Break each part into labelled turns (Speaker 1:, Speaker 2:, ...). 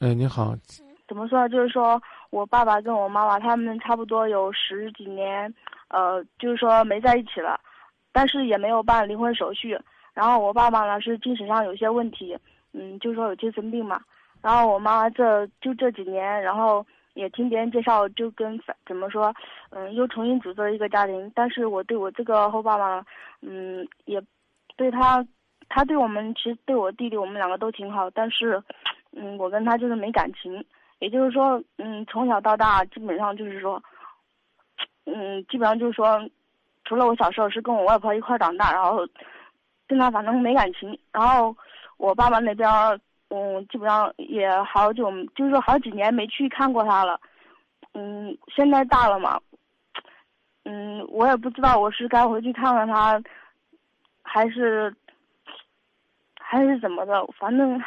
Speaker 1: 哎，你好。
Speaker 2: 怎么说？就是说我爸爸跟我妈妈他们差不多有十几年，呃，就是说没在一起了，但是也没有办离婚手续。然后我爸爸呢是精神上有些问题，嗯，就是说有精神病嘛。然后我妈这就这几年，然后也听别人介绍，就跟怎么说，嗯，又重新组织了一个家庭。但是我对我这个后爸爸，嗯，也对他，他对我们其实对我弟弟我们两个都挺好，但是，嗯，我跟他就是没感情。也就是说，嗯，从小到大基本上就是说，嗯，基本上就是说，除了我小时候是跟我外婆一块长大，然后跟他反正没感情。然后我爸爸那边。嗯，基本上也好久，就是说好几年没去看过他了。嗯，现在大了嘛，嗯，我也不知道我是该回去看看他，还是还是怎么的。反正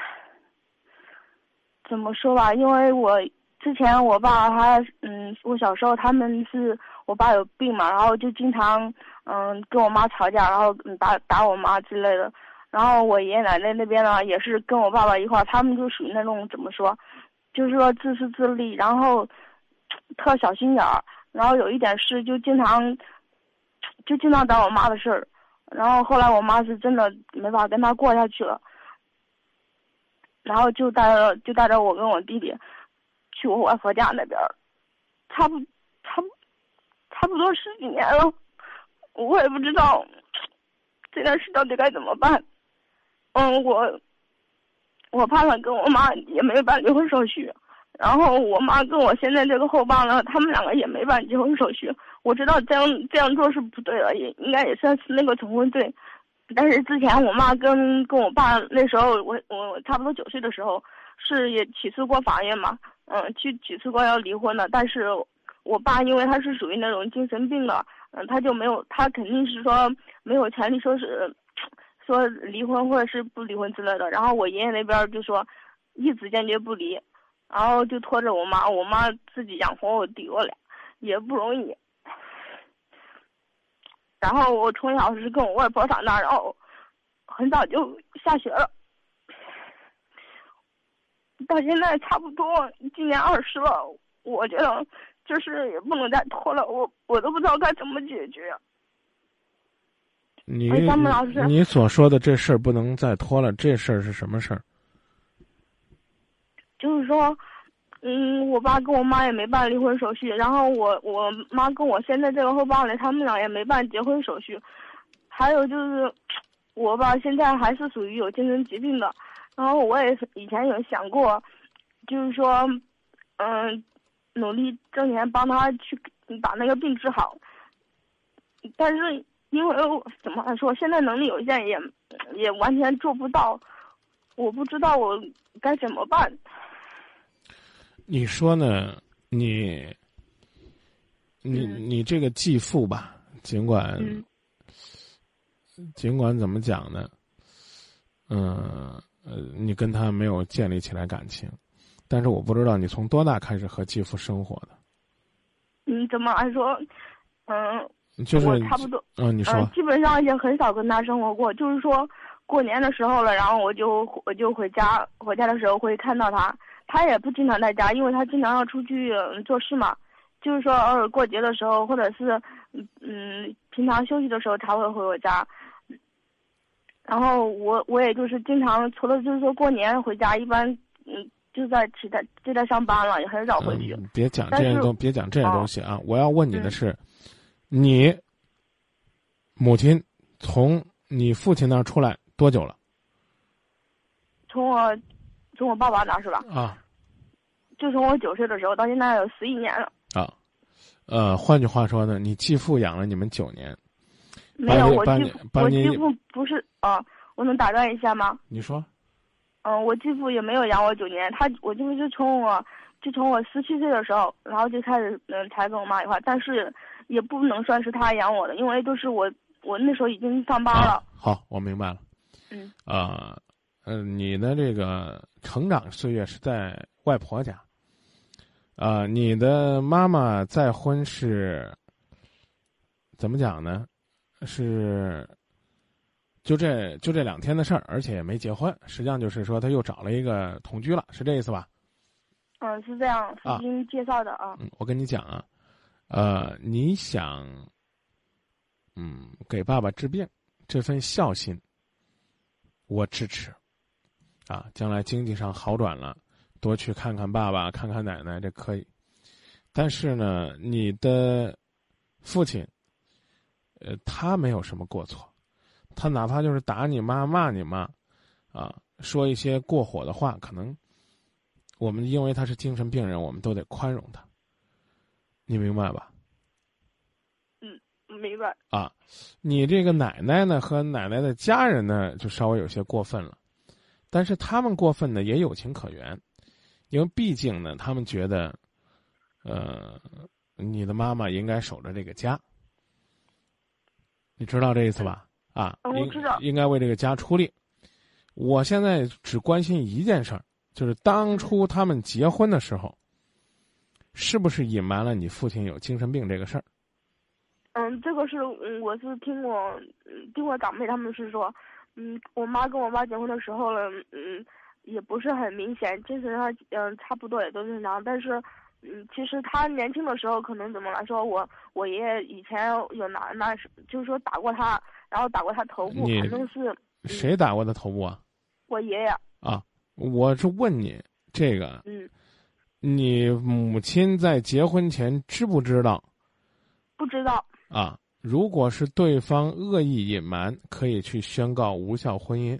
Speaker 2: 怎么说吧，因为我之前我爸他，嗯，我小时候他们是我爸有病嘛，然后就经常嗯跟我妈吵架，然后打打我妈之类的。然后我爷爷奶奶那边呢，也是跟我爸爸一块儿，他们就属于那种怎么说，就是说自私自利，然后特小心眼儿，然后有一点事就经常就经常找我妈的事儿，然后后来我妈是真的没法跟他过下去了，然后就带着就带着我跟我弟弟去我外婆家那边，差不差差不多十几年了，我也不知道这件事到底该怎么办。嗯，我我爸爸跟我妈也没办离婚手续，然后我妈跟我现在这个后爸呢，他们两个也没办结婚手续。我知道这样这样做是不对的，也应该也算是那个重婚罪。但是之前我妈跟跟我爸那时候，我我差不多九岁的时候，是也起诉过法院嘛，嗯，去起诉过要离婚的。但是我爸因为他是属于那种精神病的，嗯，他就没有，他肯定是说没有权利说是。说离婚或者是不离婚之类的，然后我爷爷那边就说，一直坚决不离，然后就拖着我妈，我妈自己养活我弟我俩，也不容易。然后我从小是跟我外婆长大，然后很早就下学了，到现在差不多今年二十了，我觉得就是也不能再拖了，我我都不知道该怎么解决。
Speaker 1: 你你所说的这事儿不能再拖了，这事儿是什么事儿？
Speaker 2: 就是说，嗯，我爸跟我妈也没办离婚手续，然后我我妈跟我现在这个后爸呢，他们俩也没办结婚手续。还有就是，我爸现在还是属于有精神疾病的，然后我也以前有想过，就是说，嗯，努力挣钱帮他去把那个病治好，但是。因为我怎么说，现在能力有限，也也完全做不到。我不知道我该怎么办。
Speaker 1: 你说呢？你，你你这个继父吧，尽管，尽管怎么讲呢？嗯呃，你跟他没有建立起来感情，但是我不知道你从多大开始和继父生活的。
Speaker 2: 嗯，怎么说？嗯。
Speaker 1: 就是
Speaker 2: 差不多，
Speaker 1: 嗯，你说，
Speaker 2: 基本上也很少跟他生活过。就是说，过年的时候了，然后我就我就回家，回家的时候会看到他。他也不经常在家，因为他经常要出去做事嘛。就是说，偶尔过节的时候，或者是嗯嗯平常休息的时候才会回我家。然后我我也就是经常，除了就是说过年回家，一般嗯就在其他就在上班了，也很少回去。
Speaker 1: 别讲这些东，别讲这些东西啊！我要问你的是。你母亲从你父亲那儿出来多久了？
Speaker 2: 从我从我爸爸那是吧？
Speaker 1: 啊，
Speaker 2: 就从我九岁的时候到现在有十一年了。
Speaker 1: 啊，呃，换句话说呢，你继父养了你们九年。
Speaker 2: 没有，我继父我继父不是啊，我能打断一下吗？
Speaker 1: 你说。
Speaker 2: 嗯，我继父也没有养我九年，他我继父是从我就从我十七岁的时候，然后就开始嗯才跟我妈一块，但是。也不能算是他养我的，因为都是我，我那时候已经上班了。
Speaker 1: 好，我明白了。
Speaker 2: 嗯。
Speaker 1: 啊，嗯，你的这个成长岁月是在外婆家。啊，你的妈妈再婚是，怎么讲呢？是，就这就这两天的事儿，而且也没结婚。实际上就是说，他又找了一个同居了，是这意思吧？
Speaker 2: 嗯，是这样，
Speaker 1: 啊
Speaker 2: 是经介绍的啊。
Speaker 1: 嗯，我跟你讲啊，呃，你想，嗯，给爸爸治病，这份孝心，我支持。啊，将来经济上好转了，多去看看爸爸，看看奶奶，这可以。但是呢，你的父亲，呃，他没有什么过错，他哪怕就是打你妈、骂你妈，啊，说一些过火的话，可能我们因为他是精神病人，我们都得宽容他。你明白吧？
Speaker 2: 明白。
Speaker 1: 啊，你这个奶奶呢和奶奶的家人呢，就稍微有些过分了，但是他们过分呢也有情可原，因为毕竟呢，他们觉得，呃，你的妈妈应该守着这个家，你知道这意思吧？啊，
Speaker 2: 我知道
Speaker 1: 应该为这个家出力。我现在只关心一件事儿，就是当初他们结婚的时候，是不是隐瞒了你父亲有精神病这个事儿？
Speaker 2: 嗯，这个是嗯，我是听我嗯听我长辈他们是说，嗯，我妈跟我爸结婚的时候呢，嗯，也不是很明显，精神上嗯差不多也都正常，但是嗯，其实他年轻的时候可能怎么来说，我我爷爷以前有拿拿就是说打过他，然后打过他头部，
Speaker 1: 你
Speaker 2: 反正是
Speaker 1: 谁打过他头部啊？
Speaker 2: 我爷爷，
Speaker 1: 啊，我是问你这个，
Speaker 2: 嗯，
Speaker 1: 你母亲在结婚前知不知道
Speaker 2: 不知道，
Speaker 1: 啊？如果是对方恶意隐瞒，可以去宣告无效婚姻。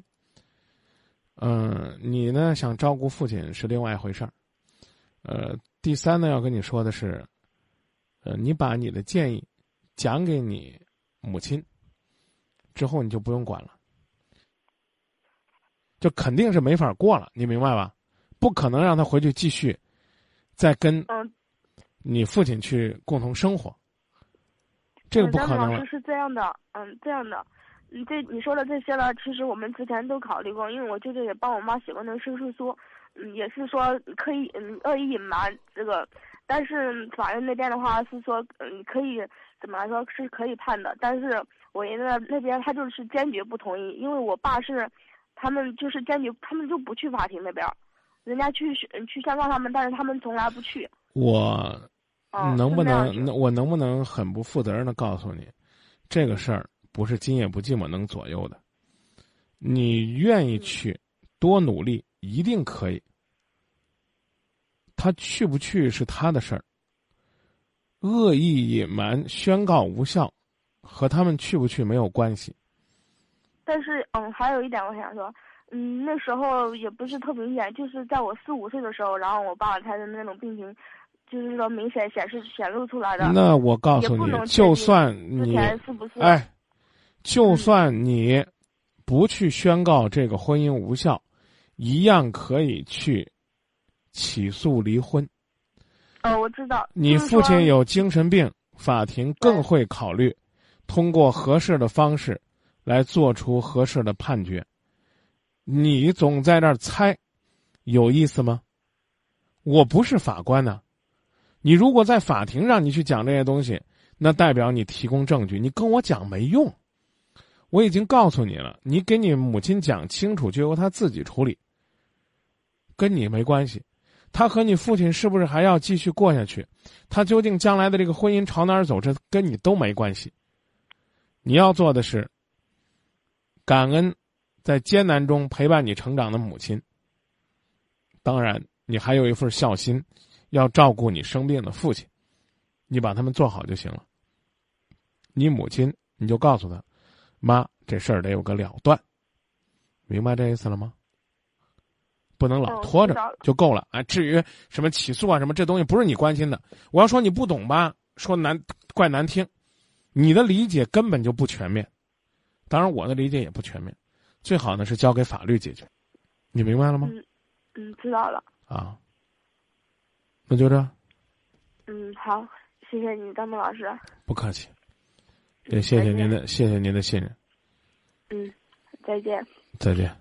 Speaker 1: 嗯，你呢想照顾父亲是另外一回事儿。呃，第三呢要跟你说的是，呃，你把你的建议讲给你母亲之后，你就不用管了。就肯定是没法过了，你明白吧？不可能让他回去继续再跟
Speaker 2: 嗯，
Speaker 1: 你父亲去共同生活，这个不可能了
Speaker 2: 嗯老师。是这样的，嗯，这样的，你，这你说的这些呢，其实我们之前都考虑过，因为我舅舅也帮我妈写过那个申诉书，嗯，也是说可以嗯恶意隐瞒这个，但是法院那边的话是说嗯可以怎么来说是可以判的，但是我爷爷那那边他就是坚决不同意，因为我爸是他们就是坚决他们就不去法庭那边，人家去去宣告他们，但是他们从来不去。
Speaker 1: 我
Speaker 2: 嗯，
Speaker 1: 能不能，
Speaker 2: 那
Speaker 1: 我能不能很不负责任的告诉你，这个事儿不是今夜不寂寞能左右的。你愿意去，多努力，一定可以。他去不去是他的事儿。恶意隐瞒、宣告无效，和他们去不去没有关系。
Speaker 2: 但是，嗯，还有一点我想说，嗯，那时候也不是特明显，就是在我四五岁的时候，然后我爸爸他的那种病情，就是说明显显示显露出来的。
Speaker 1: 那我告诉你就
Speaker 2: 定
Speaker 1: 算
Speaker 2: 之
Speaker 1: 你
Speaker 2: 前是不是？
Speaker 1: 哎，就算你不去宣告这个婚姻无效，一样可以去起诉离婚。
Speaker 2: 哦，我知道。
Speaker 1: 你父亲有精神病，法庭更会考虑通过合适的方式来做出合适的判决。你总在那儿猜，有意思吗？我不是法官呢、你如果在法庭上你去讲这些东西，那代表你提供证据，你跟我讲没用。我已经告诉你了，你给你母亲讲清楚，就由她自己处理，跟你没关系。他和你父亲是不是还要继续过下去？他究竟将来的这个婚姻朝哪儿走，这跟你都没关系。你要做的是感恩在艰难中陪伴你成长的母亲。当然，你还有一份孝心，要照顾你生病的父亲，你把他们做好就行了。你母亲，你就告诉他，妈，这事儿得有个了断，明白这意思了吗？不能老
Speaker 2: 哦
Speaker 1: 拖着就够了啊！至于什么起诉啊什么，这东西不是你关心的。我要说你不懂吧，说难怪难听，你的理解根本就不全面。当然，我的理解也不全面。最好呢是交给法律解决，你明白了吗？
Speaker 2: 嗯嗯，知道了。
Speaker 1: 啊，那就这，
Speaker 2: 嗯，好，谢谢你，张梦老师。
Speaker 1: 不客气，也谢谢您的谢谢您的信任，
Speaker 2: 嗯，再见。
Speaker 1: 再见。